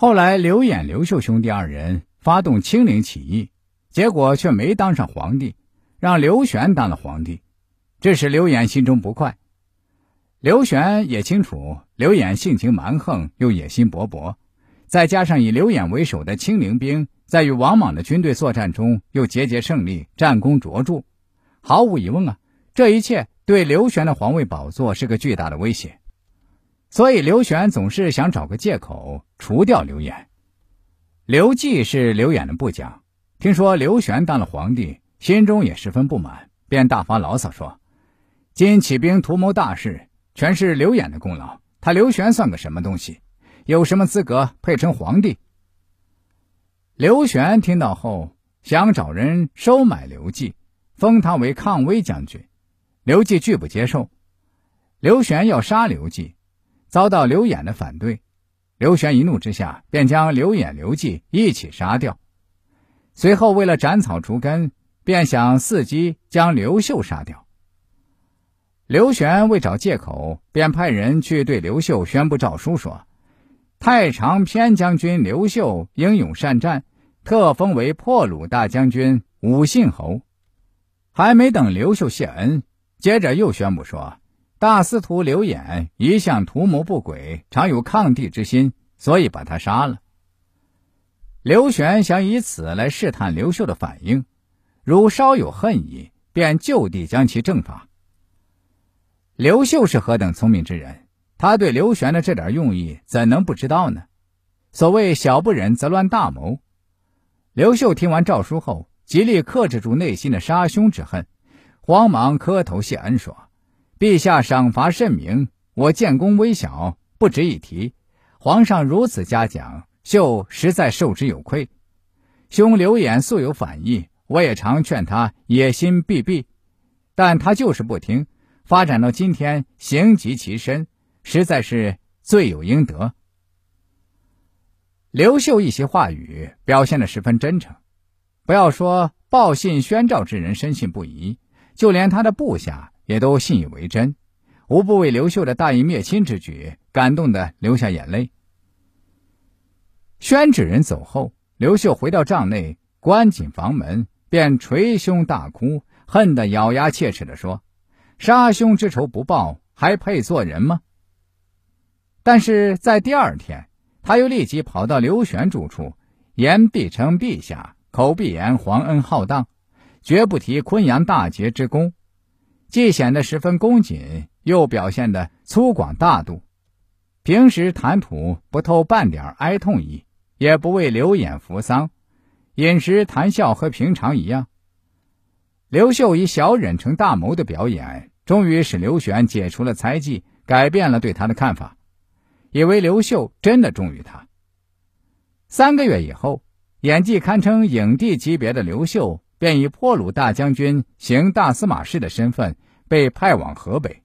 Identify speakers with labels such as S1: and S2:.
S1: 后来，刘演、刘秀兄弟二人发动清陵起义，结果却没当上皇帝，让刘玄当了皇帝，这使刘演心中不快。刘玄也清楚，刘演性情蛮横，又野心勃勃，再加上以刘演为首的清陵兵在与王莽的军队作战中又节节胜利，战功卓著，毫无疑问啊，这一切对刘玄的皇位宝座是个巨大的威胁。所以，刘玄总是想找个借口除掉刘演。刘季是刘演的部将，听说刘玄当了皇帝，心中也十分不满，便大发牢骚说：“今起兵图谋大事，全是刘演的功劳。他刘玄算个什么东西？有什么资格配称皇帝？”刘玄听到后，想找人收买刘季，封他为抗威将军。刘季拒不接受。刘玄要杀刘季。遭到刘演的反对，刘玄一怒之下便将刘演、刘季一起杀掉。随后，为了斩草除根，便想伺机将刘秀杀掉。刘玄为找借口，便派人去对刘秀宣布诏书，说：“太常偏将军刘秀英勇善战，特封为破虏大将军、武信侯。”还没等刘秀谢恩，接着又宣布说。大司徒刘演一向图谋不轨，常有抗帝之心，所以把他杀了。刘玄想以此来试探刘秀的反应，如稍有恨意，便就地将其正法。刘秀是何等聪明之人，他对刘玄的这点用意怎能不知道呢？所谓小不忍则乱大谋。刘秀听完诏书后，极力克制住内心的杀兄之恨，慌忙磕头谢恩说。陛下赏罚甚明，我建功微小，不值一提。皇上如此嘉奖，秀实在受之有愧。兄刘演素有反意，我也常劝他野心必毙，但他就是不听。发展到今天，刑及其身，实在是罪有应得。刘秀一席话语表现的十分真诚，不要说报信宣诏之人深信不疑，就连他的部下。也都信以为真，无不为刘秀的大义灭亲之举感动的流下眼泪。宣旨人走后，刘秀回到帐内，关紧房门，便捶胸大哭，恨得咬牙切齿地说：“杀兄之仇不报，还配做人吗？”但是在第二天，他又立即跑到刘玄住处，言必称陛下，口必言皇恩浩荡，绝不提昆阳大捷之功。既显得十分恭谨，又表现得粗犷大度。平时谈吐不透半点哀痛意，也不为流眼扶丧，饮食谈笑和平常一样。刘秀以小忍成大谋的表演，终于使刘玄解除了猜忌，改变了对他的看法，以为刘秀真的忠于他。三个月以后，演技堪称影帝级别的刘秀。便以破虏大将军、行大司马事的身份被派往河北。